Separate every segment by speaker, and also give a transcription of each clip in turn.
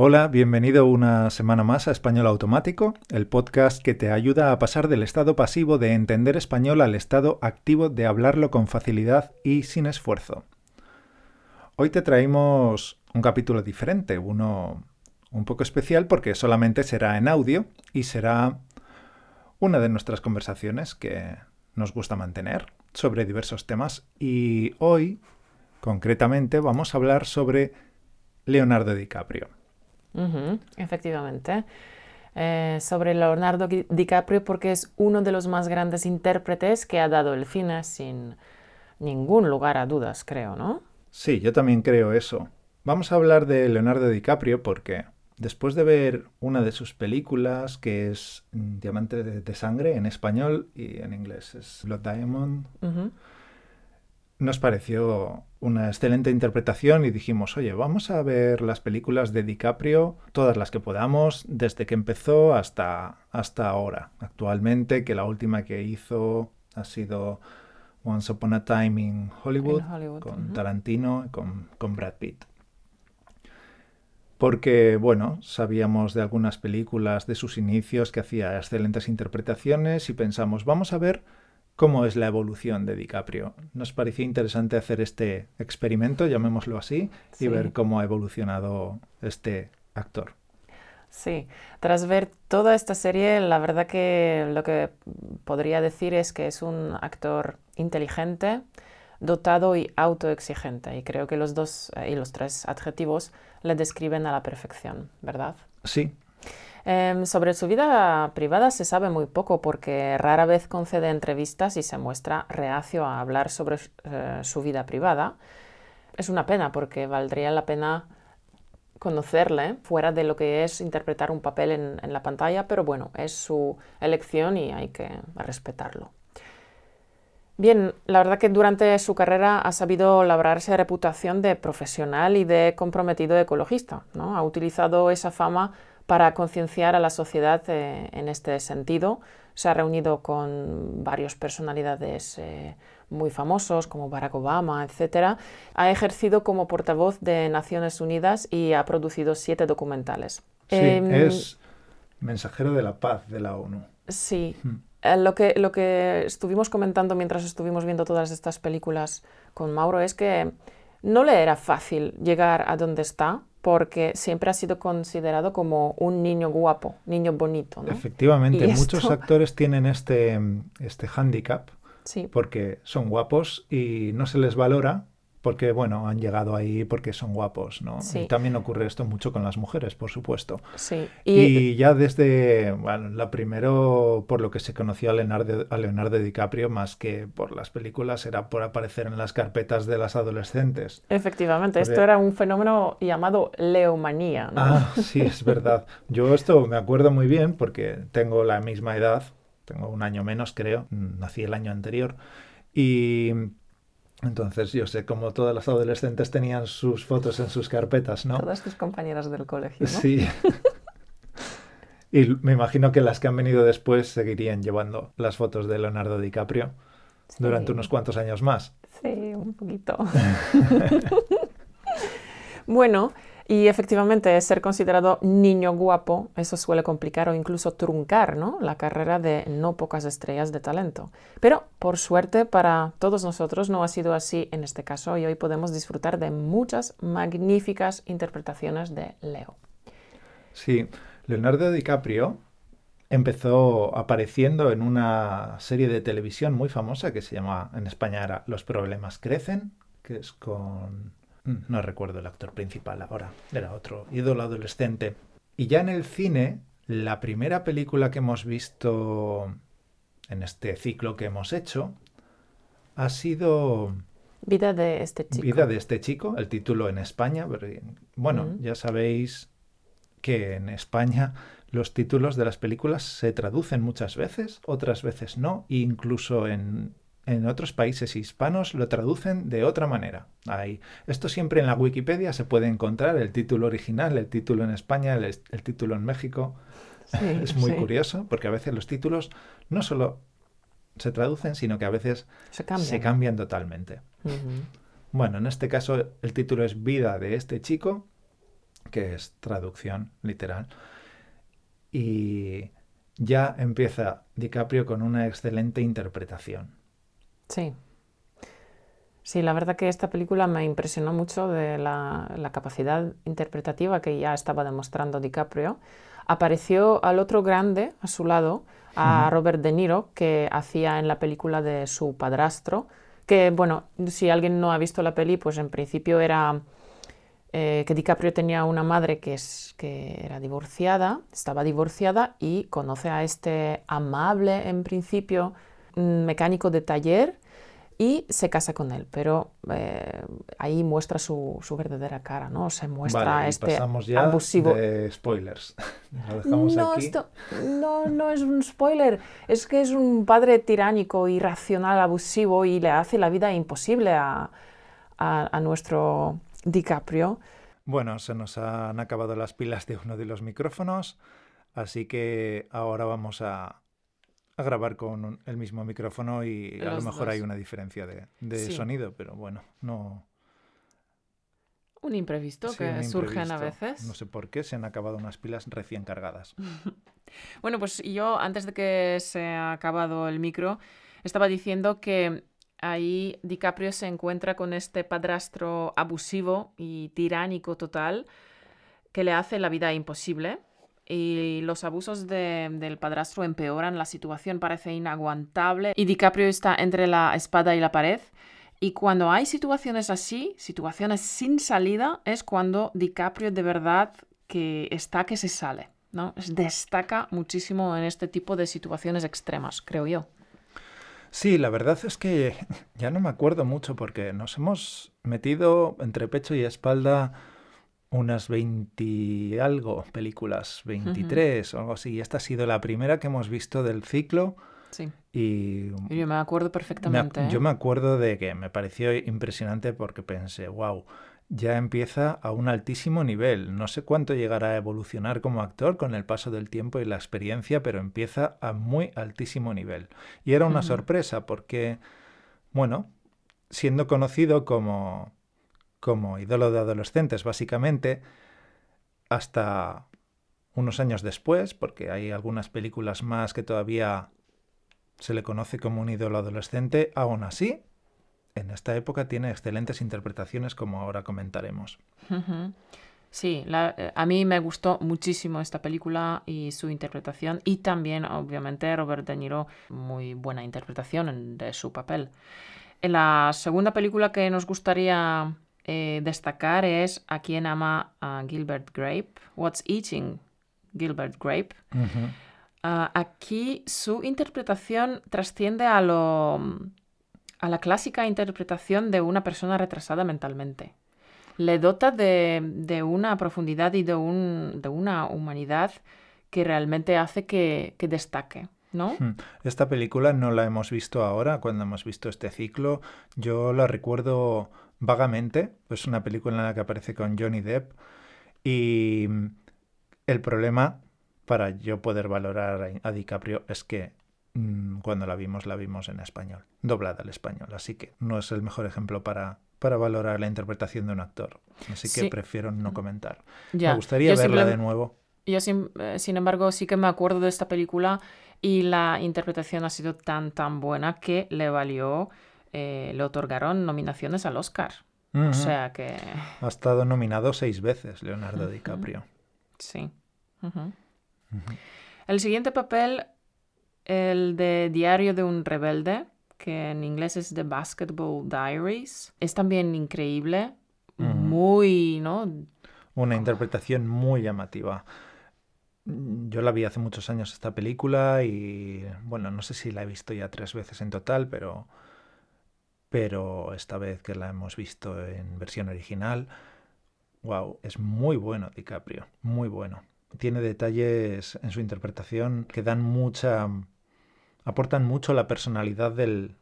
Speaker 1: Hola, bienvenido una semana más a Español Automático, el podcast que te ayuda a pasar del estado pasivo de entender español al estado activo de hablarlo con facilidad y sin esfuerzo. Hoy te traemos un capítulo diferente, uno un poco especial porque solamente será en audio y será una de nuestras conversaciones que nos gusta mantener sobre diversos temas y hoy concretamente vamos a hablar sobre Leonardo DiCaprio
Speaker 2: efectivamente. Eh, sobre Leonardo DiCaprio porque es uno de los más grandes intérpretes que ha dado el cine sin ningún lugar a dudas, creo, ¿no?
Speaker 1: Sí, yo también creo eso. Vamos a hablar de Leonardo DiCaprio porque después de ver una de sus películas, que es Diamante de, Sangre en español y en inglés es Blood Diamond, nos pareció una excelente interpretación y dijimos, oye, vamos a ver las películas de DiCaprio, todas las que podamos, desde que empezó hasta, hasta ahora. Actualmente, que la última que hizo ha sido Once Upon a Time in Hollywood, con Tarantino y con, con Brad Pitt. Porque, bueno, sabíamos de algunas películas de sus inicios que hacía excelentes interpretaciones y pensamos, vamos a ver cómo es la evolución de DiCaprio. Nos pareció interesante hacer este experimento, llamémoslo así, y ver cómo ha evolucionado este actor.
Speaker 2: Sí, tras ver toda esta serie, la verdad que lo que podría decir es que es un actor inteligente, dotado y autoexigente. Y creo que los dos eh, y los tres adjetivos le describen a la perfección, ¿verdad?
Speaker 1: Sí,
Speaker 2: Em, sobre su vida privada se sabe muy poco porque rara vez concede entrevistas y se muestra reacio a hablar sobre eh, su vida privada. Es una pena porque valdría la pena conocerle fuera de lo que es interpretar un papel en, en la pantalla, pero bueno, es su elección y hay que respetarlo. Bien, la verdad que durante su carrera ha sabido labrarse reputación de profesional y de comprometido ecologista. ¿no? Ha utilizado esa fama para concienciar a la sociedad eh, en este sentido. Se ha reunido con varias personalidades eh, muy famosos como Barack Obama, etc. Ha ejercido como portavoz de Naciones Unidas y ha producido siete documentales.
Speaker 1: Sí, em, es mensajero de la paz de la ONU.
Speaker 2: Sí. Hmm. Eh, lo, que, lo que estuvimos comentando mientras estuvimos viendo todas estas películas con Mauro es que no le era fácil llegar a donde está porque siempre ha sido considerado como un niño guapo, niño bonito.
Speaker 1: Efectivamente, muchos actores tienen este, este hándicap porque son guapos y no se les valora porque bueno, han llegado ahí porque son guapos, ¿no? Y también ocurre esto mucho con las mujeres, por supuesto.
Speaker 2: Sí.
Speaker 1: Y, ya desde, bueno, la primero por lo que se conoció a Leonardo, a Leonardo DiCaprio, más que por las películas, era por aparecer en las carpetas de las adolescentes.
Speaker 2: Efectivamente, esto era un fenómeno llamado leomanía, ¿no?
Speaker 1: Ah, sí, es verdad. Yo esto me acuerdo muy bien porque tengo la misma edad, tengo un año menos creo, nací el año anterior, y entonces yo sé cómo todas las adolescentes tenían sus fotos en sus carpetas, ¿no?
Speaker 2: Todas tus compañeras del colegio. ¿no?
Speaker 1: Sí. y me imagino que las que han venido después seguirían llevando las fotos de Leonardo DiCaprio durante unos cuantos años más.
Speaker 2: Sí, un poquito. bueno, y efectivamente, ser considerado niño guapo, eso suele complicar o incluso truncar ¿no? la carrera de no pocas estrellas de talento. Pero, por suerte, para todos nosotros no ha sido así en este caso y hoy podemos disfrutar de muchas magníficas interpretaciones de Leo.
Speaker 1: Sí, Leonardo DiCaprio empezó apareciendo en una serie de televisión muy famosa que se llama, en España era Los problemas crecen, que es con no recuerdo el actor principal ahora, era otro ídolo adolescente. Y ya en el cine, la primera película que hemos visto en este ciclo que hemos hecho ha sido...
Speaker 2: Vida de este chico.
Speaker 1: Vida de este chico, el título en España. Bueno, ya sabéis que en España los títulos de las películas se traducen muchas veces, otras veces no, e incluso en en otros países hispanos lo traducen de otra manera. Ahí. Esto siempre en la Wikipedia se puede encontrar el título original, el título en España, el, título en México. es muy curioso porque a veces los títulos no solo se traducen, sino que a veces se cambian, totalmente. Bueno, en este caso el título es Vida de este chico, que es traducción literal. Y ya empieza DiCaprio con una excelente interpretación.
Speaker 2: Sí. Sí, la verdad que esta película me impresionó mucho de la, capacidad interpretativa que ya estaba demostrando DiCaprio. Apareció al otro grande a su lado, a Robert De Niro, que hacía en la película de su padrastro, que bueno, si alguien no ha visto la peli, pues en principio era eh, que DiCaprio tenía una madre que, es, que era divorciada, estaba divorciada y conoce a este amable, en principio, mecánico de taller y se casa con él, pero eh, ahí muestra su, su, verdadera cara, ¿no? Se muestra este
Speaker 1: pasamos ya
Speaker 2: abusivo.
Speaker 1: De spoilers.
Speaker 2: no,
Speaker 1: aquí.
Speaker 2: Esto, no, no es un spoiler, es que es un padre tiránico, irracional, abusivo y le hace la vida imposible a, a, a nuestro DiCaprio.
Speaker 1: Bueno, se nos han acabado las pilas de uno de los micrófonos, así que ahora vamos a, grabar con el mismo micrófono y a lo mejor hay una diferencia de, sonido, pero bueno, no...
Speaker 2: Un imprevisto que surgen a veces.
Speaker 1: No sé por qué, se han acabado unas pilas recién cargadas.
Speaker 2: bueno, pues yo antes de que se ha acabado el micro, estaba diciendo que ahí DiCaprio se encuentra con este padrastro abusivo y tiránico total que le hace la vida imposible y los abusos del padrastro empeoran la situación, parece inaguantable y DiCaprio está entre la espada y la pared. Y cuando hay situaciones así, situaciones sin salida, es cuando DiCaprio de verdad que está que se sale. ¿no? Destaca muchísimo en este tipo de situaciones extremas, creo yo.
Speaker 1: Sí, la verdad es que ya no me acuerdo mucho porque nos hemos metido entre pecho y espalda unas 20 algo películas, 23 o algo así. Esta ha sido la primera que hemos visto del ciclo.
Speaker 2: Sí.
Speaker 1: Y
Speaker 2: yo me acuerdo perfectamente.
Speaker 1: Yo ¿eh? me acuerdo de que me pareció impresionante porque pensé, wow, ya empieza a un altísimo nivel. No sé cuánto llegará a evolucionar como actor con el paso del tiempo y la experiencia, pero empieza a muy altísimo nivel. Y era una sorpresa porque, bueno, siendo conocido como, como ídolo de adolescentes, básicamente, hasta unos años después, porque hay algunas películas más que todavía se le conoce como un ídolo adolescente, aún así en esta época tiene excelentes interpretaciones como ahora comentaremos.
Speaker 2: Sí, eh, a mí me gustó muchísimo esta película y su interpretación y también obviamente Robert De Niro, muy buena interpretación de su papel. En la segunda película que nos gustaría eh, destacar es A quien ama a Gilbert Grape, What's Eating Gilbert Grape. Ah, aquí su interpretación trasciende a lo a la clásica interpretación de una persona retrasada mentalmente. Le dota de, una profundidad y de, un, de, una humanidad que realmente hace que, destaque. ¿No? Hmm.
Speaker 1: Esta película no la hemos visto ahora, cuando hemos visto este ciclo. Yo la recuerdo vagamente. Es una película en la que aparece con Johnny Depp. Y el problema para yo poder valorar a DiCaprio es que Mm, cuando la vimos, la vimos en español, doblada al español. Así que no es el mejor ejemplo para, para valorar la interpretación de un actor. Así que prefiero no comentar. Me gustaría verla de nuevo.
Speaker 2: Yo, sin, eh, sin, embargo, sí que me acuerdo de esta película y la interpretación ha sido tan, tan buena que le valió, eh, le otorgaron nominaciones al Oscar. O sea que...
Speaker 1: Ha estado nominado seis veces Leonardo DiCaprio.
Speaker 2: Sí. El siguiente papel el de Diario de un Rebelde, que en inglés es The Basketball Diaries. Es también increíble, muy, ¿no?
Speaker 1: Una interpretación muy llamativa. Yo la vi hace muchos años esta película y, bueno, no sé si la he visto ya tres veces en total, pero, pero esta vez que la hemos visto en versión original, wow, es muy bueno DiCaprio, muy bueno. Tiene detalles en su interpretación que dan mucha aportan mucho la personalidad del,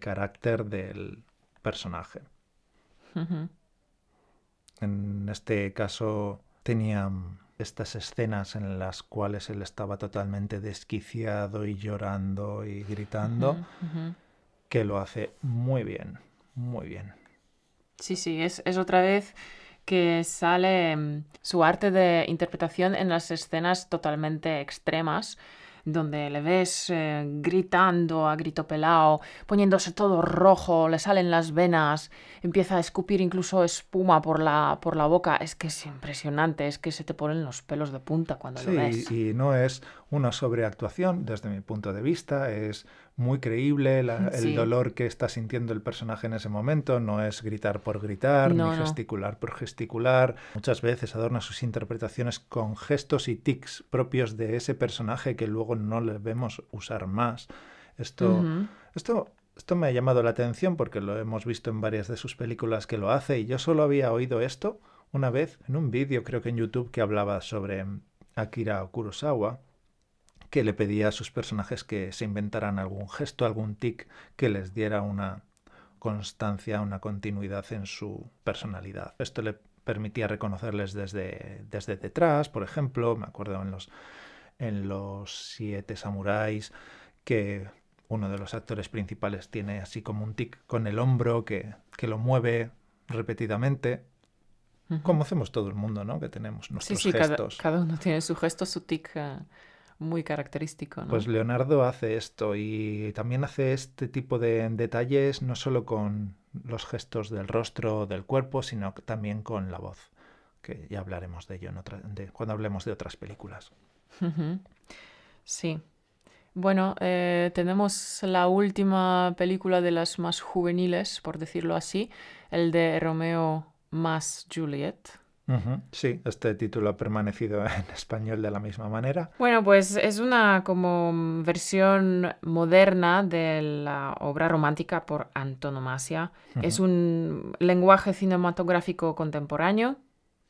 Speaker 1: carácter del personaje. En este caso tenía estas escenas en las cuales él estaba totalmente desquiciado y llorando y gritando, que lo hace muy bien, muy bien.
Speaker 2: Sí, sí, es, otra vez que sale mm, su arte de interpretación en las escenas totalmente extremas donde le ves eh, gritando a grito pelado, poniéndose todo rojo, le salen las venas, empieza a escupir incluso espuma por la, por la boca. Es que es impresionante, es que se te ponen los pelos de punta cuando lo ves.
Speaker 1: y no es una sobreactuación desde mi punto de vista, es muy creíble el dolor que está sintiendo el personaje en ese momento, no es gritar por gritar, ni gesticular por gesticular. Muchas veces adorna sus interpretaciones con gestos y tics propios de ese personaje que luego no le vemos usar más. Esto, esto, esto me ha llamado la atención porque lo hemos visto en varias de sus películas que lo hace y yo solo había oído esto una vez en un vídeo, creo que en YouTube, que hablaba sobre Akira Kurosawa que le pedía a sus personajes que se inventaran algún gesto, algún tic que les diera una constancia, una continuidad en su personalidad. Esto le permitía reconocerles desde, desde detrás, por ejemplo, me acuerdo en los, en los siete samuráis, que uno de los actores principales tiene así como un tic con el hombro que, que lo mueve repetidamente, como hacemos todo el mundo, ¿no? Que tenemos nuestros
Speaker 2: sí, sí,
Speaker 1: gestos.
Speaker 2: Cada, uno tiene su gesto, su tic. Eh, muy característico. ¿no?
Speaker 1: Pues Leonardo hace esto y también hace este tipo de detalles no solo con los gestos del rostro, del cuerpo, sino también con la voz, que ya hablaremos de ello en cuando hablemos de otras películas.
Speaker 2: Sí. Bueno, eh, tenemos la última película de las más juveniles, por decirlo así, el de Romeo más Juliet.
Speaker 1: Sí, este título ha permanecido en español de la misma manera.
Speaker 2: Bueno, pues es una como versión moderna de la obra romántica por antonomasia. Es un lenguaje cinematográfico contemporáneo,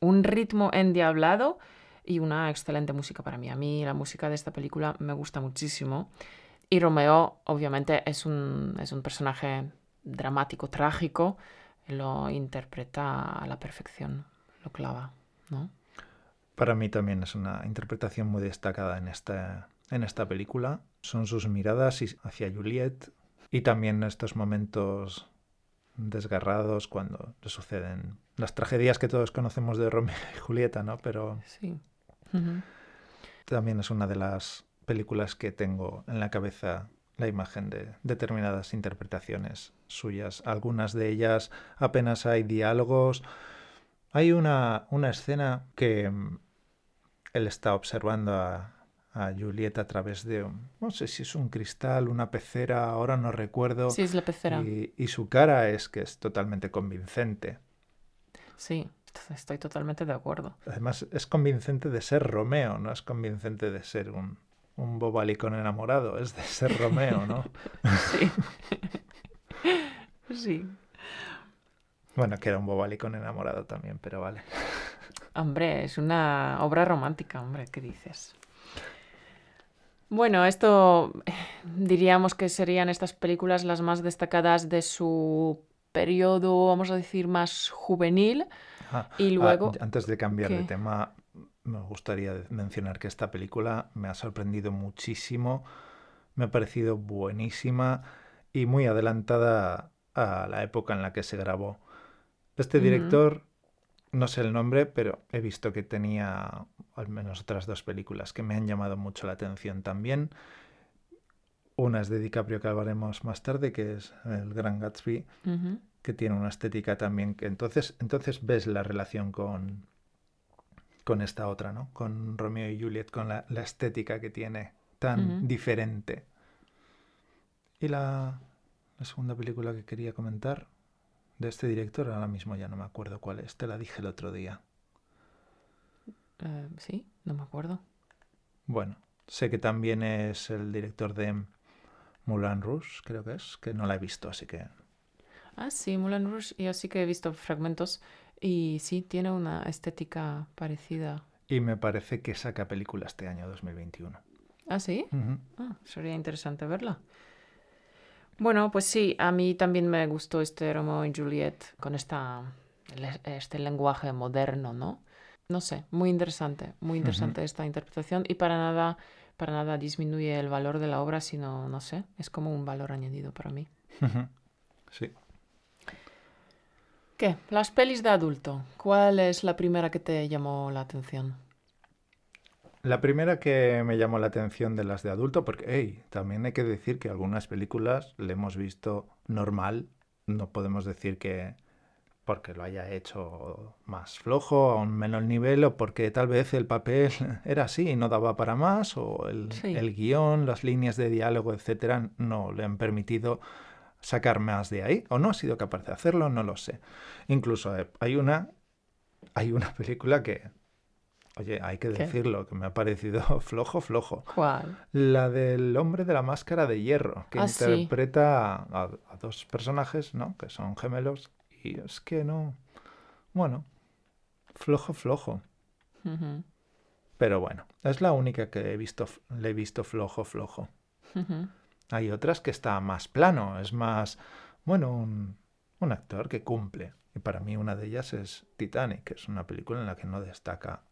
Speaker 2: un ritmo endiablado y una excelente música para mí. A mí la música de esta película me gusta muchísimo. Y Romeo, obviamente, es un, es un personaje dramático, trágico. Lo interpreta a la perfección lo clava, ¿no?
Speaker 1: Para mí también es una interpretación muy destacada en esta, en esta película. Son sus miradas hacia Juliet y también estos momentos desgarrados cuando le suceden las tragedias que todos conocemos de Romeo y Julieta, ¿no? Pero
Speaker 2: sí.
Speaker 1: también es una de las películas que tengo en la cabeza la imagen de determinadas interpretaciones suyas. Algunas de ellas apenas hay diálogos hay una, una escena que mm, él está observando a, a Julieta a través de, un, no sé si es un cristal, una pecera, ahora no recuerdo.
Speaker 2: Sí, es la pecera.
Speaker 1: Y, y, su cara es que es totalmente convincente.
Speaker 2: Sí, estoy totalmente de acuerdo.
Speaker 1: Además, es convincente de ser Romeo, no es convincente de ser un, un bobalicón enamorado, es de ser Romeo, ¿no?
Speaker 2: sí. sí.
Speaker 1: Bueno, que era un bobalicón enamorado también, pero vale.
Speaker 2: Hombre, es una obra romántica, hombre, ¿qué dices? Bueno, esto diríamos que serían estas películas las más destacadas de su periodo, vamos a decir, más juvenil. y ah, luego...
Speaker 1: antes de cambiar de tema, me gustaría mencionar que esta película me ha sorprendido muchísimo, me ha parecido buenísima y muy adelantada a la época en la que se grabó. Este director, no sé el nombre, pero he visto que tenía al menos otras dos películas que me han llamado mucho la atención también. Una es de DiCaprio que hablaremos más tarde, que es El Gran Gatsby, que tiene una estética también que entonces, entonces ves la relación con, con esta otra, ¿no? Con Romeo y Juliet, con la, estética que tiene tan diferente. Y la, la segunda película que quería comentar de este director, ahora mismo ya no me acuerdo cuál es, te la dije el otro día.
Speaker 2: Eh, sí, no me acuerdo.
Speaker 1: Bueno, sé que también es el director de Moulin Rouge, creo que es, que no la he visto, así que...
Speaker 2: Ah, sí, Moulin Rouge, yo sí que he visto fragmentos y sí, tiene una estética parecida.
Speaker 1: Y me parece que saca película este año 2021.
Speaker 2: ¿Ah, sí? ah, sería interesante verla. Bueno, pues sí, a mí también me gustó este Romeo y Juliet con esta, este lenguaje moderno, ¿no? No sé, muy interesante, muy interesante esta interpretación y para nada, para nada disminuye el valor de la obra, sino, no sé, es como un valor añadido para mí.
Speaker 1: Sí.
Speaker 2: ¿Qué? Las pelis de adulto. ¿Cuál es la primera que te llamó la atención?
Speaker 1: La primera que me llamó la atención de las de adulto, porque, hey, también hay que decir que algunas películas le hemos visto normal. No podemos decir que porque lo haya hecho más flojo, a un menor nivel, o porque tal vez el papel era así y no daba para más, o el,
Speaker 2: Sí.
Speaker 1: el guion, las líneas de diálogo, etcétera, no le han permitido sacar más de ahí, o no ha sido capaz de hacerlo, no lo sé. Incluso eh, hay una, hay una película que, oye, hay que
Speaker 2: ¿Qué?
Speaker 1: decirlo, que me ha parecido flojo, flojo.
Speaker 2: ¿Cuál?
Speaker 1: La del hombre de la máscara de hierro, que
Speaker 2: Ah, sí.
Speaker 1: interpreta a, a dos personajes, ¿no? Que son gemelos. Y es que no. Bueno, flojo, flojo. Pero bueno, es la única que he visto, le he visto flojo, flojo. Hay otras que está más plano, es más, bueno, un, un actor que cumple. Y para mí una de ellas es Titanic, que es una película en la que no destaca.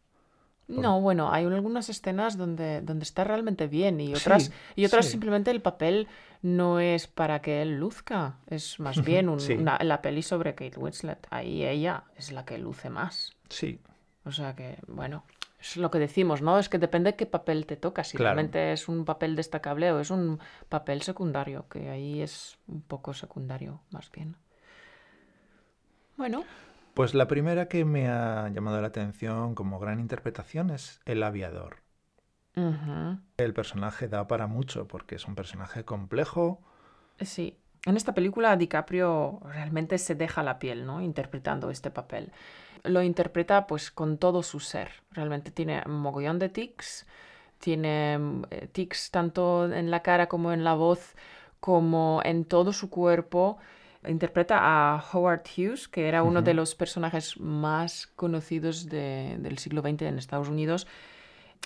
Speaker 2: No, bueno, hay algunas escenas donde, donde está realmente bien y
Speaker 1: Sí,
Speaker 2: otras, y otras
Speaker 1: sí.
Speaker 2: simplemente el papel no es para que él luzca, es más bien un-
Speaker 1: Sí.
Speaker 2: una- la peli sobre Kate Winslet. Ahí ella es la que luce más.
Speaker 1: Sí,
Speaker 2: O sea que, bueno, es lo que decimos, ¿no? Es que depende qué papel te toca, si
Speaker 1: Claro.
Speaker 2: realmente es un papel destacable o es un papel secundario, que ahí es un poco secundario, más bien. Bueno,
Speaker 1: Pues la primera que me ha llamado la atención como gran interpretación es El aviador. El personaje da para mucho porque es un personaje complejo.
Speaker 2: Sí, en esta película DiCaprio realmente se deja la piel, ¿no? Interpretando este papel. Lo interpreta pues con todo su ser. Realmente tiene un mogollón de tics. Tiene eh, tics tanto en la cara como en la voz, como en todo su cuerpo. Interpreta a Howard Hughes, que era uno de los personajes más conocidos de- del siglo XX en Estados Unidos.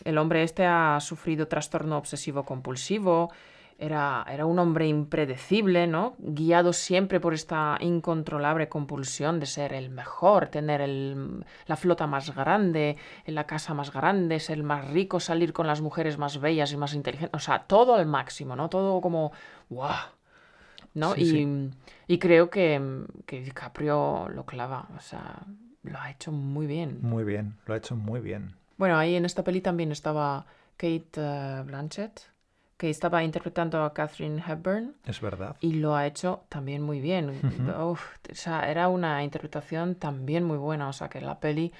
Speaker 2: El hombre este ha sufrido trastorno obsesivo compulsivo, era, era un hombre impredecible, ¿no? Guiado siempre por esta incontrolable compulsión de ser el mejor, tener el- la flota más grande, la casa más grande, ser el más rico, salir con las mujeres más bellas y más inteligentes. O sea, todo al máximo, ¿no? Todo como, ¡guau! ¿No?
Speaker 1: Sí,
Speaker 2: y,
Speaker 1: sí.
Speaker 2: y creo que, que DiCaprio lo clava, o sea, lo ha hecho muy bien.
Speaker 1: Muy bien, lo ha hecho muy bien.
Speaker 2: Bueno, ahí en esta peli también estaba Kate eh, Blanchett, que estaba interpretando a Catherine Hepburn
Speaker 1: Es verdad.
Speaker 2: y lo ha hecho también muy bien. Uf, o sea, era una interpretación también muy buena, o sea que la peli,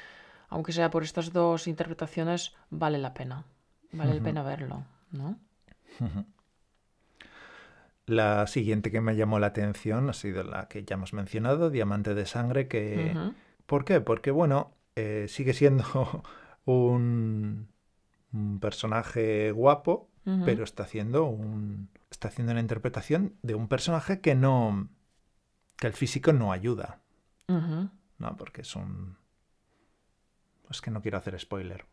Speaker 2: aunque sea por estas dos interpretaciones, vale la pena. Vale la
Speaker 1: Ujú.
Speaker 2: pena verlo, ¿no?
Speaker 1: Ujú. La siguiente que me llamó la atención ha sido la que ya hemos mencionado, Diamante de Sangre, que... ¿Por qué? Porque, bueno, eh, sigue siendo un, un personaje guapo, pero está haciendo un está haciendo una interpretación de un personaje que no que el físico no ayuda. ¿no? Porque es un es que no quiero hacer spoiler.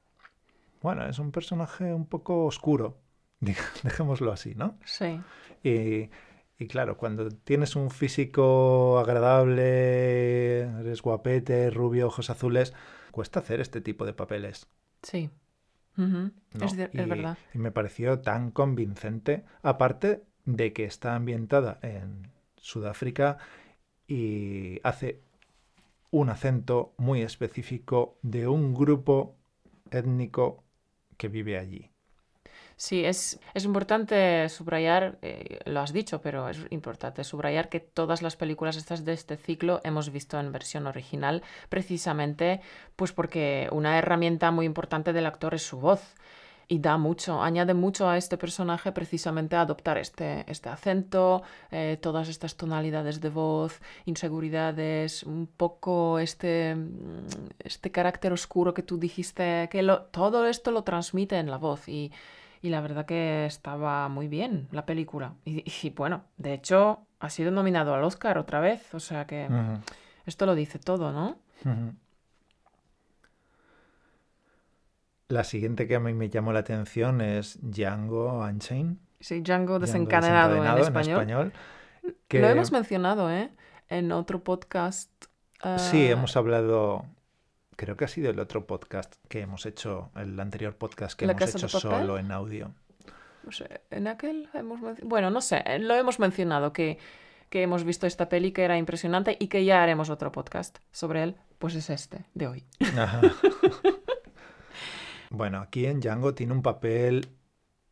Speaker 1: Bueno, es un personaje un poco oscuro, dejémoslo así, ¿no?
Speaker 2: Sí.
Speaker 1: Y, y claro, cuando tienes un físico agradable, eres guapete, rubio, ojos azules, cuesta hacer este tipo de papeles.
Speaker 2: Sí. Es, de- es
Speaker 1: Y-
Speaker 2: verdad.
Speaker 1: Y me pareció tan convincente, aparte de que está ambientada en Sudáfrica y hace un acento muy específico de un grupo étnico que vive allí.
Speaker 2: Sí, es, es importante subrayar, eh, lo has dicho, pero es importante subrayar que todas las películas estas de este ciclo hemos visto en versión original, precisamente pues porque una herramienta muy importante del actor es su voz. Y da mucho, añade mucho a este personaje precisamente adoptar este, este acento, eh, todas estas tonalidades de voz, inseguridades, un poco este, este carácter oscuro que tú dijiste, que lo- todo esto lo transmite en la voz. Y, y la verdad que estaba muy bien la película. Y, y bueno, de hecho, ha sido nominado al Oscar otra vez. O sea que esto lo dice todo, ¿no?
Speaker 1: La siguiente que a mí me llamó la atención es Django Unchained.
Speaker 2: Sí, Django
Speaker 1: Django
Speaker 2: desencadenado, en español.
Speaker 1: que-
Speaker 2: Lo hemos mencionado, ¿eh? En otro podcast.
Speaker 1: Sí,
Speaker 2: ah,
Speaker 1: hemos hablado, creo que ha sido el otro podcast que hemos hecho, el anterior podcast que
Speaker 2: ¿La
Speaker 1: hemos hecho solo en audio.
Speaker 2: no sé, en aquel hemos Bueno, no sé, eh, lo hemos mencionado que, que hemos visto esta peli que era impresionante y que ya haremos otro podcast sobre él, pues es este de hoy.
Speaker 1: Ajá. bueno, aquí en Django tiene un papel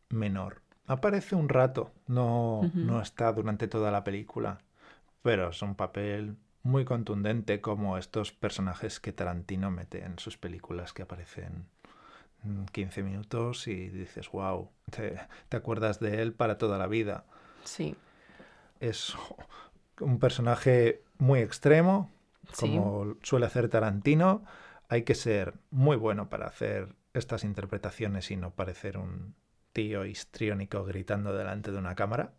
Speaker 1: menor. Aparece un rato, no, no está durante toda la película, pero es un papel muy contundente como estos personajes que Tarantino mete en sus películas que aparecen mm, 15 minutos y dices, wow, te, te acuerdas de él para toda la vida.
Speaker 2: Sí,
Speaker 1: Es un personaje muy extremo,
Speaker 2: sí.
Speaker 1: como suele hacer Tarantino. Hay que ser muy bueno para hacer estas interpretaciones y no parecer un tío histriónico gritando delante de una cámara.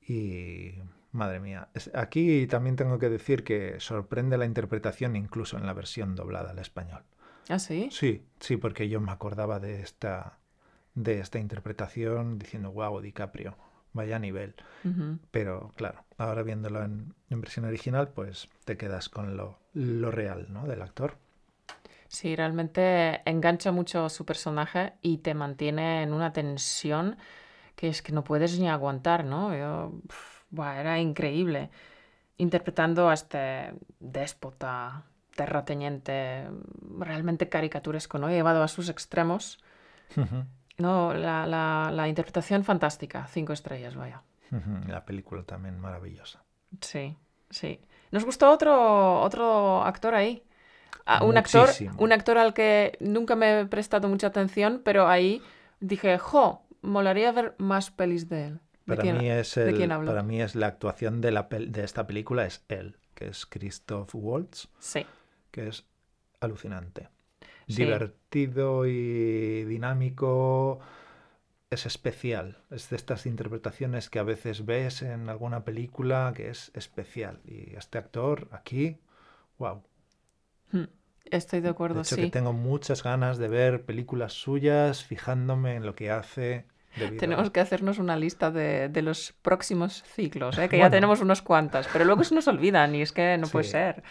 Speaker 1: Y madre mía, aquí también tengo que decir que sorprende la interpretación incluso en la versión doblada al español.
Speaker 2: ¿Ah, sí?
Speaker 1: Sí, sí, porque yo me acordaba de esta de esta interpretación diciendo, wow, DiCaprio, vaya nivel. Pero claro, ahora viéndolo en, en versión original, pues te quedas con lo, lo real, ¿no? Del actor.
Speaker 2: Sí, realmente engancha mucho su personaje y te mantiene en una tensión que es que no puedes ni aguantar, ¿no? Yo, buah, era increíble. Interpretando a este déspota, terrateniente, realmente caricaturesco, ¿no? Llevado a sus extremos. No, la, la- la interpretación fantástica, cinco estrellas, vaya.
Speaker 1: La película también maravillosa.
Speaker 2: Sí, sí. Nos gustó otro, otro actor ahí. Ah, un actor, un actor al que nunca me he prestado mucha atención, pero ahí dije, jo, molaría ver más pelis de él. ¿De
Speaker 1: Para
Speaker 2: quién-
Speaker 1: mí, es el- para mí es la actuación de, la pel- de esta película es él, que es Christoph Waltz,
Speaker 2: Sí,
Speaker 1: que es alucinante.
Speaker 2: Sí.
Speaker 1: Divertido y dinámico. Es especial. Es de estas interpretaciones que a veces ves en alguna película que es especial. Y este actor aquí, wow.
Speaker 2: Hmm, estoy de acuerdo,
Speaker 1: De hecho,
Speaker 2: sí.
Speaker 1: que tengo muchas ganas de ver películas suyas, fijándome en lo que hace. Debido
Speaker 2: Tenemos que hacernos una lista de, de los próximos ciclos, ¿eh? que ya tenemos unas cuantas, pero luego se nos olvidan y es que no puede ser.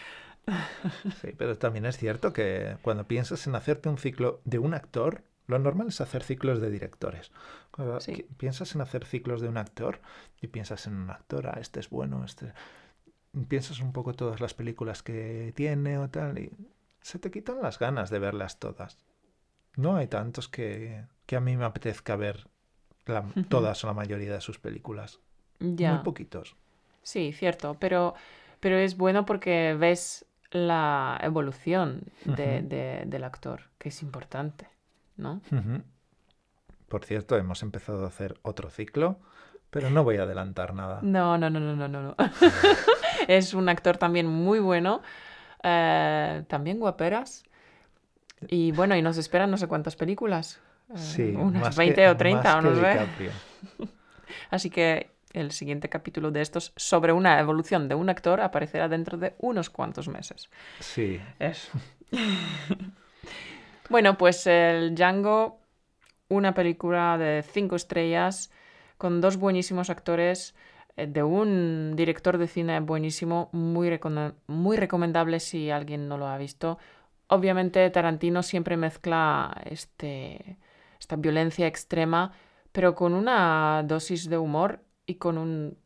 Speaker 1: Sí, pero también es cierto que cuando piensas en hacerte un ciclo de un actor, lo normal es hacer ciclos de directores. Cuando
Speaker 2: Sí.
Speaker 1: piensas en hacer ciclos de un actor y piensas en un actor, ah, este es bueno, este... Piensas un poco todas las películas que tiene o tal y se te quitan las ganas de verlas todas. No hay tantos que, que a mí me apetezca ver la- todas o la mayoría de sus películas.
Speaker 2: Ya.
Speaker 1: Muy poquitos.
Speaker 2: Sí, cierto, pero, pero es bueno porque ves la evolución de- del actor, que es importante, ¿no?
Speaker 1: Por cierto, hemos empezado a hacer otro ciclo, pero no voy a adelantar nada.
Speaker 2: No, no, no, no, no, no. no. es un actor también muy bueno, eh, también guaperas. Y bueno, y nos esperan no sé cuántas películas. Eh,
Speaker 1: Sí,
Speaker 2: unas
Speaker 1: más
Speaker 2: 20
Speaker 1: que-
Speaker 2: o 30
Speaker 1: más
Speaker 2: o no sé. Así que el siguiente capítulo de estos sobre una evolución de un actor aparecerá dentro de unos cuantos meses.
Speaker 1: Sí,
Speaker 2: Eso. bueno, pues el Django, una película de cinco estrellas con dos buenísimos actores, eh, de un director de cine buenísimo, muy, recona- muy recomendable si alguien no lo ha visto. Obviamente Tarantino siempre mezcla este, esta violencia extrema, pero con una dosis de humor y con un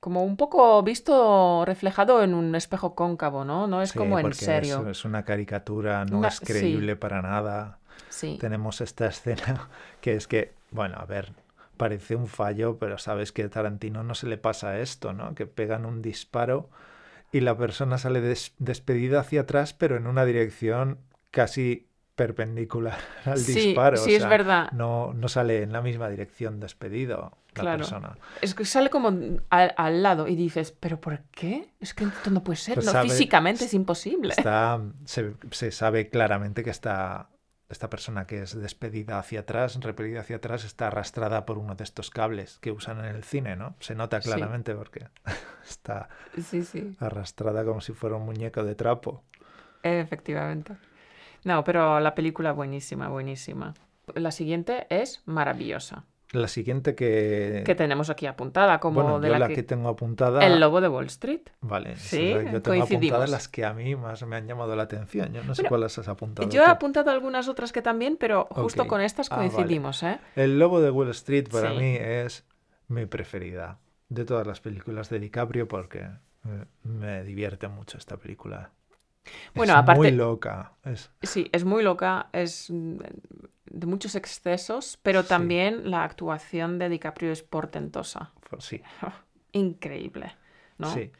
Speaker 2: como un poco visto reflejado en un espejo cóncavo, ¿no? No es
Speaker 1: sí,
Speaker 2: como en serio.
Speaker 1: Es, es una caricatura, no
Speaker 2: Una-
Speaker 1: es
Speaker 2: sí.
Speaker 1: creíble para nada.
Speaker 2: Sí.
Speaker 1: Tenemos esta escena que es que, bueno, a ver, parece un fallo, pero sabes que a Tarantino no se le pasa esto, ¿no? Que pegan un disparo y la persona sale des- despedida hacia atrás, pero en una dirección casi perpendicular al
Speaker 2: Sí,
Speaker 1: disparo.
Speaker 2: sí,
Speaker 1: o
Speaker 2: es
Speaker 1: sea,
Speaker 2: verdad.
Speaker 1: No, no sale en la misma dirección despedido la
Speaker 2: Claro.
Speaker 1: persona.
Speaker 2: Es que sale como al, al lado y dices, ¿pero por qué? Es que esto no puede ser,
Speaker 1: Pues
Speaker 2: no,
Speaker 1: sabe-
Speaker 2: físicamente es imposible.
Speaker 1: Está, se, se sabe claramente que está, esta persona que es despedida hacia atrás, repelida hacia atrás, está arrastrada por uno de estos cables que usan en el cine, ¿no? Se nota
Speaker 2: Sí.
Speaker 1: claramente porque está
Speaker 2: sí,
Speaker 1: arrastrada como si fuera un muñeco de trapo.
Speaker 2: efectivamente. No, pero la película buenísima, buenísima. La siguiente es maravillosa,
Speaker 1: La siguiente que...
Speaker 2: que tenemos aquí apuntada como
Speaker 1: bueno,
Speaker 2: de
Speaker 1: yo
Speaker 2: la,
Speaker 1: la
Speaker 2: que...
Speaker 1: que tengo apuntada...
Speaker 2: El lobo de Wall Street.
Speaker 1: Vale,
Speaker 2: Sí,
Speaker 1: yo tengo
Speaker 2: coincidimos.
Speaker 1: apuntadas las que a mí más me han llamado la atención. Yo no sé cuáles has apuntado
Speaker 2: Yo he apuntado algunas otras que también, pero justo con estas
Speaker 1: Ah, vale.
Speaker 2: coincidimos, ¿eh?
Speaker 1: El lobo de Wall Street para
Speaker 2: Sí.
Speaker 1: mí es mi preferida. de todas las películas de DiCaprio porque eh, me divierte mucho esta película.
Speaker 2: Bueno,
Speaker 1: es
Speaker 2: aparte-
Speaker 1: muy loca. Es,
Speaker 2: Sí, es muy loca, es mm, de muchos excesos, pero
Speaker 1: Sí.
Speaker 2: también la actuación de DiCaprio es portentosa.
Speaker 1: sí,
Speaker 2: Increíble, ¿no?
Speaker 1: sí.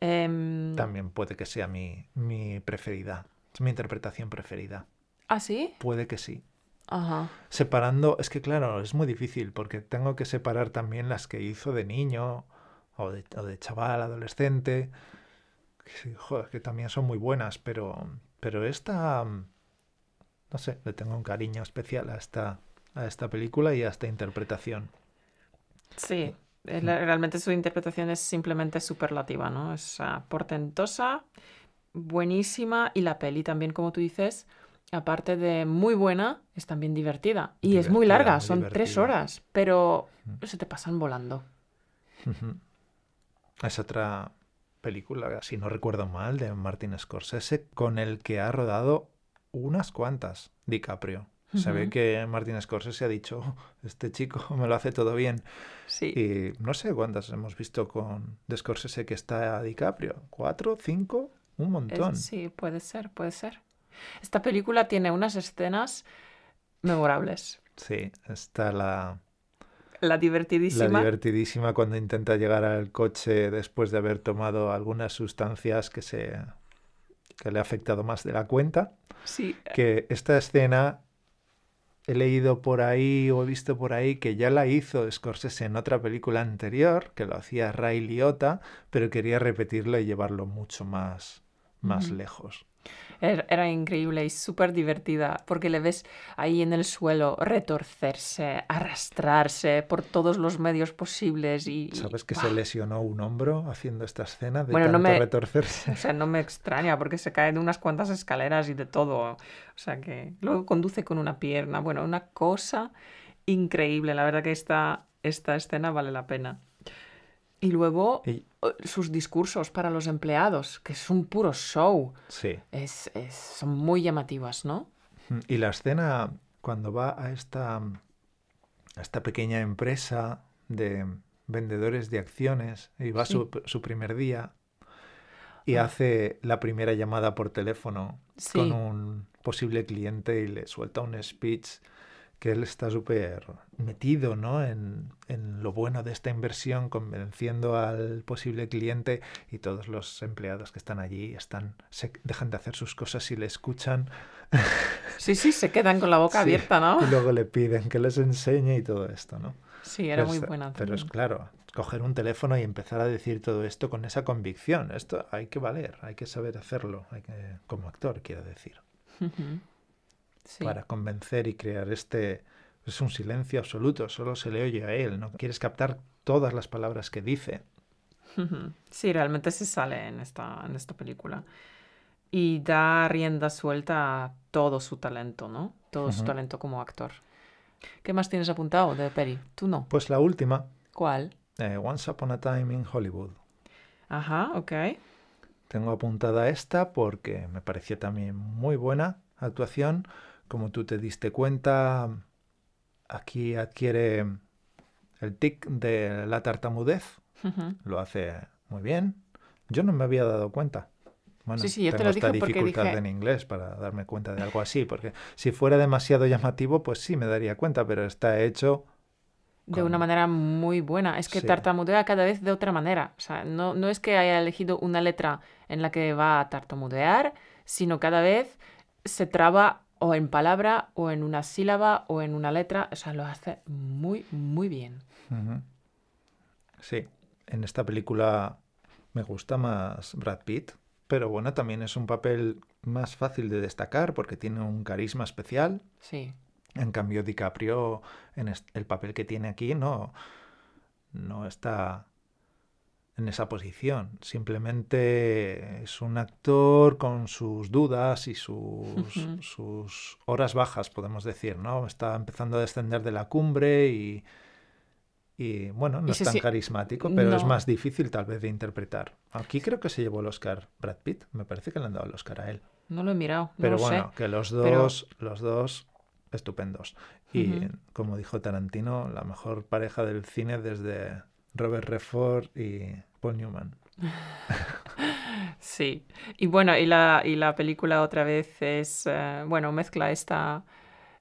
Speaker 2: Em,
Speaker 1: También puede que sea mi, mi preferida. Es mi interpretación preferida.
Speaker 2: ¿Ah, sí?
Speaker 1: Puede que sí.
Speaker 2: Ajá.
Speaker 1: Separando, es que claro, es muy difícil porque tengo que separar también las que hizo de niño o de, o de chaval, adolescente. Que sí, joder, que también son muy buenas, pero, pero esta, no sé, le tengo un cariño especial a esta, a esta película y a esta interpretación.
Speaker 2: Sí, eh, realmente su interpretación es simplemente superlativa, ¿no? Es ah, portentosa, buenísima y la peli también, como tú dices, aparte de muy buena, es también divertida. Y es muy larga,
Speaker 1: muy
Speaker 2: son tres horas, pero se te pasan volando.
Speaker 1: Es otra película, si no recuerdo mal, de Martin Scorsese, con el que ha rodado unas cuantas DiCaprio. Se ve que Martin Scorsese ha dicho, "Oh, este chico me lo hace todo bien.
Speaker 2: Sí.
Speaker 1: Y no sé cuántas hemos visto con de Scorsese que está DiCaprio. ¿Cuatro? ¿Cinco? Un
Speaker 2: Es-
Speaker 1: montón.
Speaker 2: sí, puede ser, puede ser. Esta película tiene unas escenas memorables.
Speaker 1: Sí, está la,
Speaker 2: La
Speaker 1: la
Speaker 2: divertidísima.
Speaker 1: divertidísima cuando intenta llegar al coche después de haber tomado algunas sustancias que se que le ha afectado más de la cuenta.
Speaker 2: sí,
Speaker 1: que esta escena he leído por ahí o he visto por ahí que ya la hizo Scorsese en otra película anterior, que lo hacía Ray Liotta, pero quería repetirlo y llevarlo mucho más, más lejos.
Speaker 2: Era, era increíble y súper divertida porque le ves ahí en el suelo retorcerse, arrastrarse por todos los medios posibles y...
Speaker 1: ¿Sabes que se lesionó un hombro haciendo esta escena de
Speaker 2: Bueno, no
Speaker 1: tanto
Speaker 2: me-
Speaker 1: retorcerse?
Speaker 2: O sea, no me extraña porque se cae de unas cuantas escaleras y de todo. O sea que luego conduce con una pierna. Bueno, una cosa increíble. La verdad que esta, esta escena vale la pena. Y luego
Speaker 1: Y-
Speaker 2: eh, sus discursos para los empleados, que es un puro show.
Speaker 1: sí.
Speaker 2: Es, es- son muy llamativas, ¿no?
Speaker 1: Y la escena cuando va a esta, a esta pequeña empresa de vendedores de acciones y va
Speaker 2: Sí.
Speaker 1: su, su primer día y
Speaker 2: Ah.
Speaker 1: hace la primera llamada por teléfono
Speaker 2: Sí.
Speaker 1: con un posible cliente y le suelta un speech que él está súper metido ¿no? en, en lo bueno de esta inversión, convenciendo al posible cliente y todos los empleados que están allí están, se dejan de hacer sus cosas y le escuchan
Speaker 2: Sí, sí, se quedan con la boca
Speaker 1: Sí,
Speaker 2: abierta, ¿no?
Speaker 1: Y luego le piden que les enseñe y todo esto, ¿no?
Speaker 2: Sí, era
Speaker 1: Pero
Speaker 2: muy buena.
Speaker 1: Pero es claro, coger un teléfono y empezar a decir todo esto con esa convicción. Esto hay que valer, hay que saber hacerlo, hay que, como actor, quiero decir.
Speaker 2: Ujú. Sí.
Speaker 1: Para convencer y crear este... Es un silencio absoluto, solo se le oye a él, ¿no? Quieres captar todas las palabras que dice.
Speaker 2: Sí, realmente se sale en esta, en esta película. Y da rienda suelta a todo su talento, ¿no? Todo su talento como actor. ¿Qué más tienes apuntado de Peri? Tú no.
Speaker 1: Pues la última,
Speaker 2: ¿Cuál?
Speaker 1: eh, Once Upon a Time in Hollywood.
Speaker 2: Ajá, ok.
Speaker 1: Tengo apuntada esta porque me pareció también muy buena actuación. Como tú te diste cuenta, aquí adquiere el tic de la tartamudez. Lo hace muy bien. Yo no me había dado cuenta. Bueno,
Speaker 2: Sí, sí, yo te
Speaker 1: tengo
Speaker 2: lo
Speaker 1: esta
Speaker 2: dije
Speaker 1: dificultad
Speaker 2: dije-
Speaker 1: en inglés para darme cuenta de algo así, porque si fuera demasiado llamativo, pues sí me daría cuenta, pero está hecho
Speaker 2: De una manera muy buena. Es que
Speaker 1: Sí.
Speaker 2: tartamudea cada vez de otra manera. O sea, no, no es que haya elegido una letra en la que va a tartamudear, sino cada vez se traba o en palabra, o en una sílaba, o en una letra. O sea, lo hace muy, muy bien.
Speaker 1: Sí, en esta película me gusta más Brad Pitt, pero bueno, también es un papel más fácil de destacar porque tiene un carisma especial.
Speaker 2: Sí.
Speaker 1: En cambio, DiCaprio, en el papel que tiene aquí, no, no está en esa posición. Simplemente es un actor con sus dudas y sus, sus horas bajas, podemos decir, ¿no? Está empezando a descender de la cumbre y, y bueno, no
Speaker 2: Y
Speaker 1: es tan
Speaker 2: si-
Speaker 1: carismático, pero es más difícil tal vez de interpretar. Aquí creo que se llevó el Oscar Brad Pitt, me parece que le han dado el Oscar a él.
Speaker 2: No lo he mirado, no
Speaker 1: Pero
Speaker 2: lo
Speaker 1: bueno,
Speaker 2: sé.
Speaker 1: que los
Speaker 2: pero-
Speaker 1: dos, los dos estupendos. Y como dijo Tarantino, la mejor pareja del cine desde Robert Redford y Paul Newman.
Speaker 2: Sí, y bueno, y la, y la película otra vez es, eh, bueno, mezcla esta,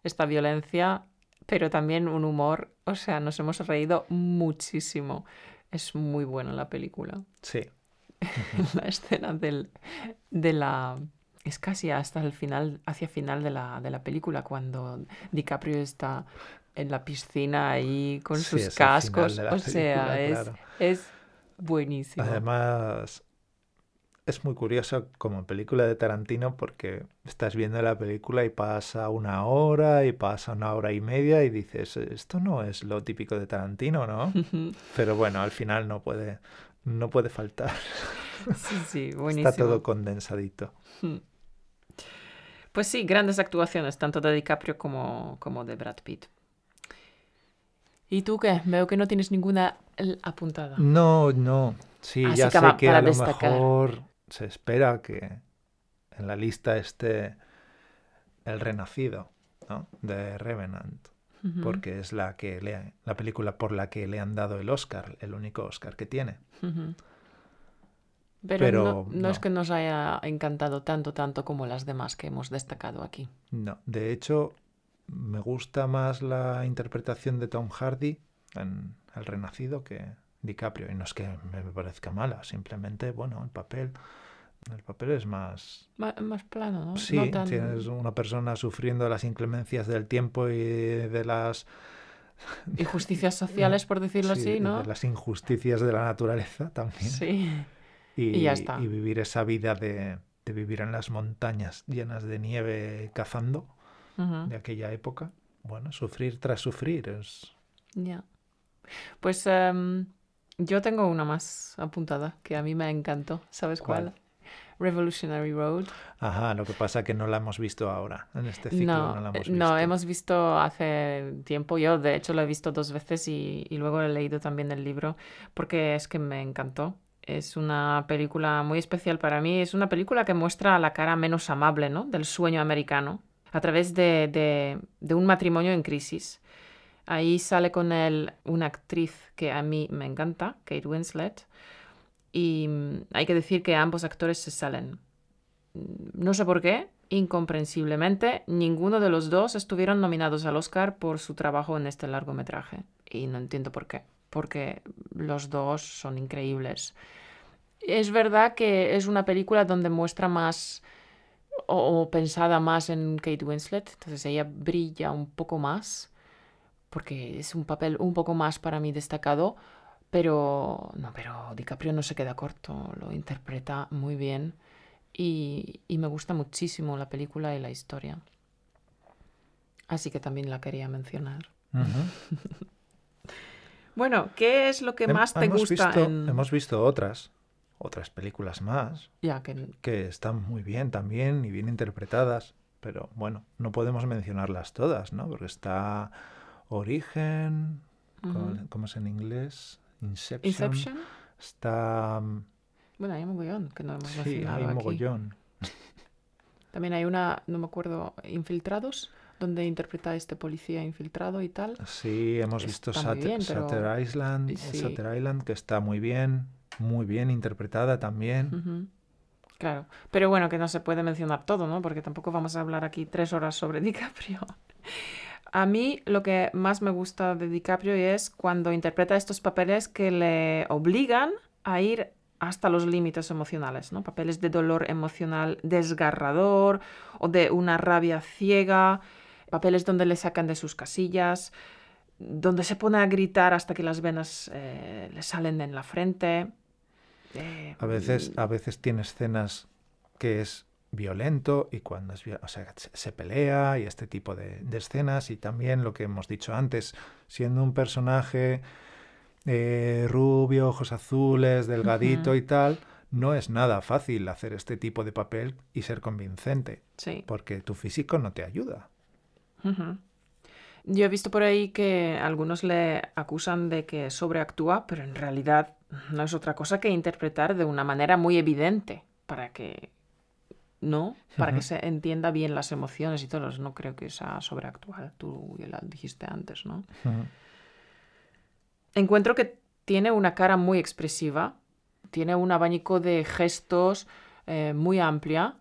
Speaker 2: esta violencia, pero también un humor, o sea, nos hemos reído muchísimo. Es muy buena la película.
Speaker 1: Sí.
Speaker 2: la escena del, de la... Es casi hasta el final, hacia final de la, de la película, cuando DiCaprio está en la piscina ahí con
Speaker 1: Sí,
Speaker 2: sus cascos. O sea, es,
Speaker 1: claro.
Speaker 2: es buenísimo.
Speaker 1: Además, es muy curioso como película de Tarantino porque estás viendo la película y pasa una hora y pasa una hora y media y dices, esto no es lo típico de Tarantino, ¿no? Pero bueno, al final no puede, no puede faltar.
Speaker 2: Sí, sí, buenísimo.
Speaker 1: Está todo condensadito.
Speaker 2: Pues sí, grandes actuaciones, tanto de DiCaprio como, como de Brad Pitt. ¿Y tú qué? Veo que no tienes ninguna apuntada.
Speaker 1: No, no. Sí,
Speaker 2: Así
Speaker 1: ya
Speaker 2: que
Speaker 1: sé que a lo
Speaker 2: destacar.
Speaker 1: mejor se espera que en la lista esté El Renacido, ¿no? De Revenant, porque es la que le, la película por la que le han dado el Oscar, el único Oscar que tiene.
Speaker 2: Pero,
Speaker 1: Pero
Speaker 2: no, no es que nos haya encantado tanto, tanto como las demás que hemos destacado aquí.
Speaker 1: No, de hecho, me gusta más la interpretación de Tom Hardy en El Renacido que DiCaprio. Y no es que me parezca mala, simplemente, bueno, el papel, el papel es más,
Speaker 2: más plano, ¿no?
Speaker 1: Sí,
Speaker 2: No tan-
Speaker 1: tienes una persona sufriendo las inclemencias del tiempo y de las,
Speaker 2: Injusticias sociales, por decirlo
Speaker 1: sí,
Speaker 2: así, ¿no?
Speaker 1: de las injusticias de la naturaleza también.
Speaker 2: Sí.
Speaker 1: y,
Speaker 2: y ya está.
Speaker 1: y vivir esa vida de, de vivir en las montañas llenas de nieve cazando De aquella época. Bueno, sufrir tras sufrir es...
Speaker 2: Ya. Pues em, yo tengo una más apuntada que a mí me encantó. ¿Sabes cuál?
Speaker 1: ¿Cuál?
Speaker 2: Revolutionary Road.
Speaker 1: Ajá, lo que pasa que no la hemos visto ahora, en este ciclo no,
Speaker 2: No,
Speaker 1: la
Speaker 2: eh,
Speaker 1: hemos
Speaker 2: no,
Speaker 1: visto.
Speaker 2: hemos visto hace tiempo. Yo, de hecho, lo he visto dos veces y, y luego he leído también el libro porque es que me encantó. Es una película muy especial para mí. Es una película que muestra la cara menos amable, ¿no? del sueño americano a través de, de- un matrimonio en crisis. Ahí sale con él una actriz que a mí me encanta, Kate Winslet. Y mm, hay que decir que ambos actores se salen. Mm, No sé por qué, incomprensiblemente, ninguno de los dos estuvieron nominados al Oscar por su trabajo en este largometraje. Y no entiendo por qué, porque los dos son increíbles. Es verdad que es una película donde muestra más o, o pensada más en Kate Winslet, entonces ella brilla un poco más, porque es un papel un poco más para mí destacado, pero no, pero DiCaprio no se queda corto, lo interpreta muy bien y, y me gusta muchísimo la película y la historia. Así que también la quería mencionar. Bueno, ¿qué es lo que
Speaker 1: Hem-
Speaker 2: más te
Speaker 1: hemos
Speaker 2: gusta
Speaker 1: visto,
Speaker 2: en...
Speaker 1: Hemos visto otras, otras películas más,
Speaker 2: Ya, que...
Speaker 1: que están muy bien también y bien interpretadas, pero bueno, no podemos mencionarlas todas, ¿no? Porque está Origen, con- ¿cómo es en inglés? Inception.
Speaker 2: Inception.
Speaker 1: Está... mm,
Speaker 2: Bueno, hay un mogollón que no hemos
Speaker 1: Sí, hay un mogollón.
Speaker 2: También hay una, no me acuerdo, Infiltrados, donde interpreta a este policía infiltrado y tal.
Speaker 1: Sí, hemos visto Shutter,
Speaker 2: pero-
Speaker 1: Shutter Island,
Speaker 2: Sí.
Speaker 1: Shutter Island, que está muy bien, muy bien interpretada también.
Speaker 2: Claro, pero bueno, que no se puede mencionar todo, ¿no? Porque tampoco vamos a hablar aquí tres horas sobre DiCaprio. A mí lo que más me gusta de DiCaprio es cuando interpreta estos papeles que le obligan a ir hasta los límites emocionales, ¿no? Papeles de dolor emocional desgarrador o de una rabia ciega, papeles donde le sacan de sus casillas, donde se pone a gritar hasta que las venas eh, le salen en la frente. Eh,
Speaker 1: A veces, a veces tiene escenas que es violento y cuando es, o sea, se, pelea y este tipo de, de escenas y también lo que hemos dicho antes, siendo un personaje eh, rubio, ojos azules, delgadito y tal, no es nada fácil hacer este tipo de papel y ser convincente,
Speaker 2: Sí.
Speaker 1: porque tu físico no te ayuda.
Speaker 2: Yo he visto por ahí que algunos le acusan de que sobreactúa, pero en realidad no es otra cosa que interpretar de una manera muy evidente para que no, para que se entienda bien las emociones y todo. No creo que sea sobreactuar. Tú ya lo dijiste antes, ¿no? Encuentro que tiene una cara muy expresiva, tiene un abanico de gestos eh, muy amplia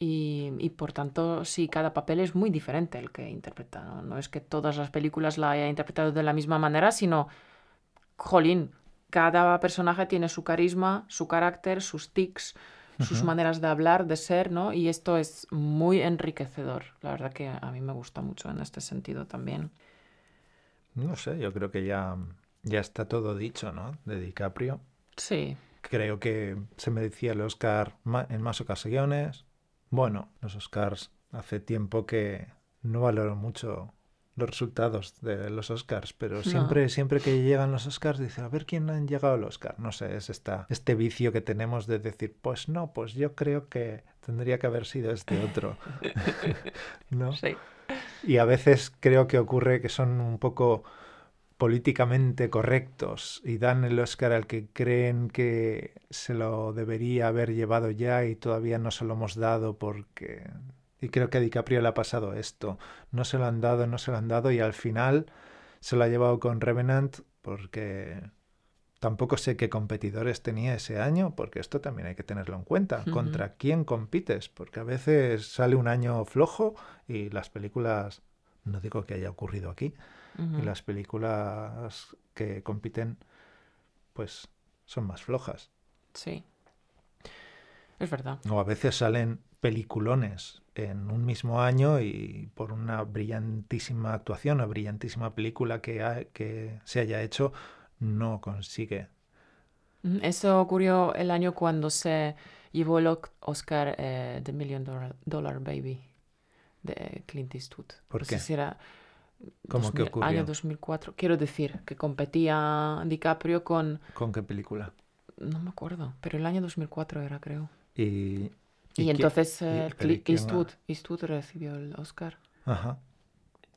Speaker 2: y, por tanto, sí, cada papel es muy diferente el que interpreta. ¿no? es que todas las películas la haya interpretado de la misma manera, sino, jolín, cada personaje tiene su carisma, su carácter, sus tics, sus maneras de hablar, de ser, ¿no? Y esto es muy enriquecedor. La verdad que a mí me gusta mucho en este sentido también.
Speaker 1: No sé, yo creo que ya, ya está todo dicho, ¿no? De DiCaprio.
Speaker 2: Sí.
Speaker 1: Creo que se merecía el Oscar en más ocasiones. Bueno, los Oscars hace tiempo que no valoro mucho los resultados de los Oscars, pero siempre, siempre que llegan los Oscars dice a ver quién han llegado al Oscar. No sé, es esta, este vicio que tenemos de decir, pues no, pues yo creo que tendría que haber sido este otro. ¿No?
Speaker 2: Sí.
Speaker 1: Y a veces creo que ocurre que son un poco políticamente correctos y dan el Oscar al que creen que se lo debería haber llevado ya y todavía no se lo hemos dado porque... Y creo que a DiCaprio le ha pasado esto. No se lo han dado, no se lo han dado y al final se lo ha llevado con Revenant porque tampoco sé qué competidores tenía ese año, porque esto también hay que tenerlo en cuenta. ¿Contra quién compites? Porque a veces sale un año flojo y las películas, no digo que haya ocurrido aquí, y las películas que compiten, pues son más flojas.
Speaker 2: Sí. Es verdad.
Speaker 1: O a veces salen peliculones en un mismo año y por una brillantísima actuación, una brillantísima película que, que se haya hecho, no consigue.
Speaker 2: Eso ocurrió el año cuando se llevó el Oscar eh, The Million Dollar, Baby de Clint Eastwood.
Speaker 1: ¿Por qué?
Speaker 2: ¿Cómo que ocurrió? Año 2004. Quiero decir que competía DiCaprio con...
Speaker 1: ¿Con qué película?
Speaker 2: No me acuerdo, pero el año 2004 era, creo.
Speaker 1: Y,
Speaker 2: y, entonces eh, Eastwood, Eastwood recibió el Oscar.
Speaker 1: Ajá.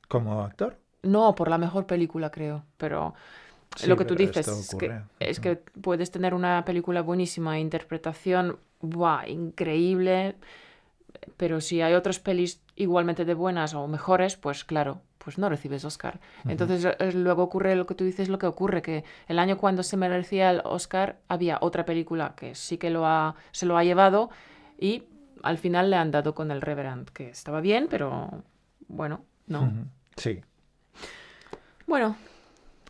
Speaker 1: ¿Como actor?
Speaker 2: No, por la mejor película, creo. Pero lo que tú dices es que, es que, puedes tener una película buenísima, interpretación buah, increíble, pero si hay otras pelis igualmente de buenas o mejores, pues claro, pues no recibes Oscar. Entonces eh, luego ocurre lo que tú dices, lo que ocurre, que el año cuando se merecía el Oscar había otra película que sí que lo ha, se lo ha llevado y al final le han dado con el Reverend, que estaba bien, pero bueno, no.
Speaker 1: Sí.
Speaker 2: Bueno,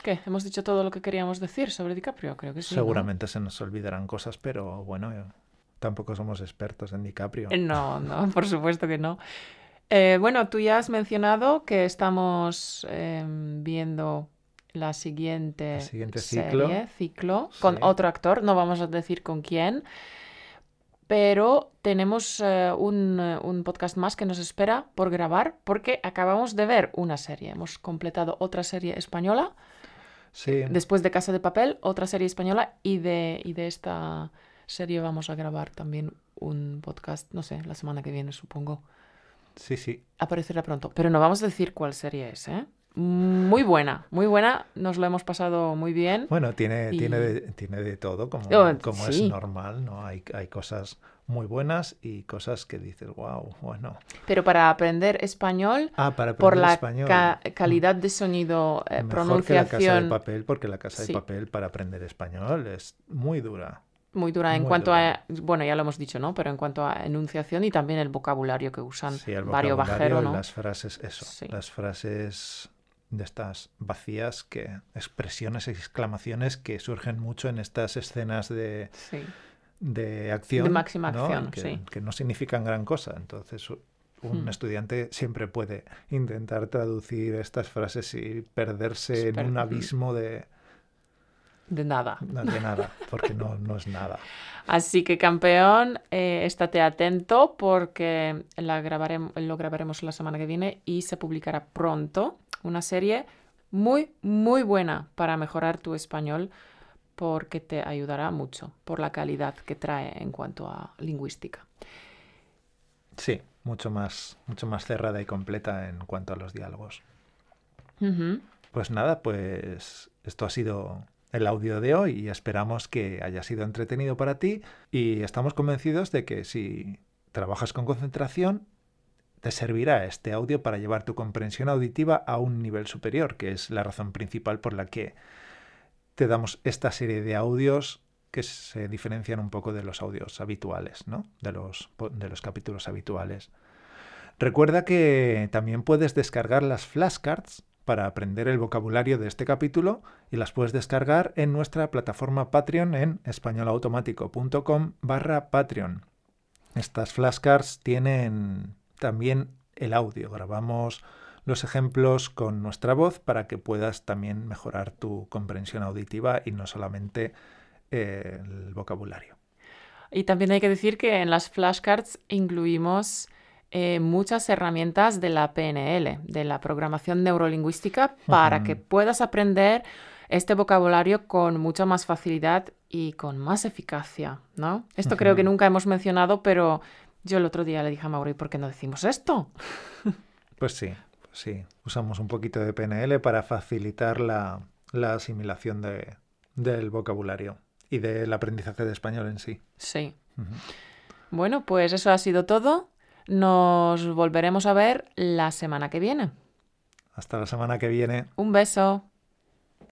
Speaker 2: ¿qué? ¿Hemos dicho todo lo que queríamos decir sobre DiCaprio? Creo que sí.
Speaker 1: Seguramente se nos olvidarán cosas, pero bueno, eh, tampoco somos expertos en DiCaprio.
Speaker 2: No, no, por supuesto que no. Eh, bueno, tú ya has mencionado que estamos em, viendo la siguiente, serie, ciclo, con otro actor, no vamos a decir con quién, pero tenemos eh, un, un, podcast más que nos espera por grabar porque acabamos de ver una serie, hemos completado otra serie española.
Speaker 1: Sí.
Speaker 2: Después de Casa de Papel, otra serie española y de, y de esta serie vamos a grabar también un podcast, no sé, la semana que viene supongo.
Speaker 1: Sí, sí.
Speaker 2: Aparecerá pronto. Pero no vamos a decir cuál serie es, ¿eh? Muy buena, muy buena. Nos lo hemos pasado muy bien.
Speaker 1: Bueno, tiene, tiene, de, tiene de todo, como, oh, como es normal, ¿no? Hay, hay cosas muy buenas y cosas que dices, wow, bueno.
Speaker 2: Pero para aprender español,
Speaker 1: ah, para aprender
Speaker 2: por la
Speaker 1: español.
Speaker 2: calidad de sonido, eh,
Speaker 1: Mejor
Speaker 2: pronunciación.
Speaker 1: Que la casa de papel, porque la casa de papel para aprender español es muy dura
Speaker 2: muy dura en cuanto a, bueno, ya lo hemos dicho, ¿no? Pero en cuanto a enunciación y también el vocabulario que usan,
Speaker 1: sí, el vocabulario bajero, ¿no? Las frases, eso, las frases de estas vacías, que expresiones, exclamaciones que surgen mucho en estas escenas de, de acción.
Speaker 2: De máxima acción,
Speaker 1: que,
Speaker 2: sí.
Speaker 1: que no significan gran cosa. Entonces, un hmm. estudiante siempre puede intentar traducir estas frases y perderse en un abismo de
Speaker 2: de nada.
Speaker 1: de nada, porque no, no es nada.
Speaker 2: Así que campeón, eh, estate atento porque la grabaremos, lo grabaremos la semana que viene y se publicará pronto una serie muy, muy buena para mejorar tu español porque te ayudará mucho por la calidad que trae en cuanto a lingüística.
Speaker 1: Sí, mucho más, mucho más cerrada y completa en cuanto a los diálogos. Pues nada, pues esto ha sido el audio de hoy y esperamos que haya sido entretenido para ti y estamos convencidos de que si trabajas con concentración te servirá este audio para llevar tu comprensión auditiva a un nivel superior, que es la razón principal por la que te damos esta serie de audios que se diferencian un poco de los audios habituales, ¿no? De los, de los capítulos habituales. Recuerda que también puedes descargar las flashcards para aprender el vocabulario de este capítulo y las puedes descargar en nuestra plataforma Patreon en españolautomático.com barra Patreon. Estas flashcards tienen también el audio. Grabamos los ejemplos con nuestra voz para que puedas también mejorar tu comprensión auditiva y no solamente eh, el vocabulario.
Speaker 2: Y también hay que decir que en las flashcards incluimos eh, muchas herramientas de la PNL, de la programación neurolingüística, para que puedas aprender este vocabulario con mucha más facilidad y con más eficacia, ¿no? Esto creo que nunca hemos mencionado, pero yo el otro día le dije a Mauri, ¿por qué no decimos esto?
Speaker 1: pues sí, pues sí. Usamos un poquito de PNL para facilitar la, asimilación del vocabulario y del aprendizaje de español en sí.
Speaker 2: Sí. Bueno, pues eso ha sido todo. Nos volveremos a ver la semana que viene.
Speaker 1: Hasta la semana que viene.
Speaker 2: Un beso.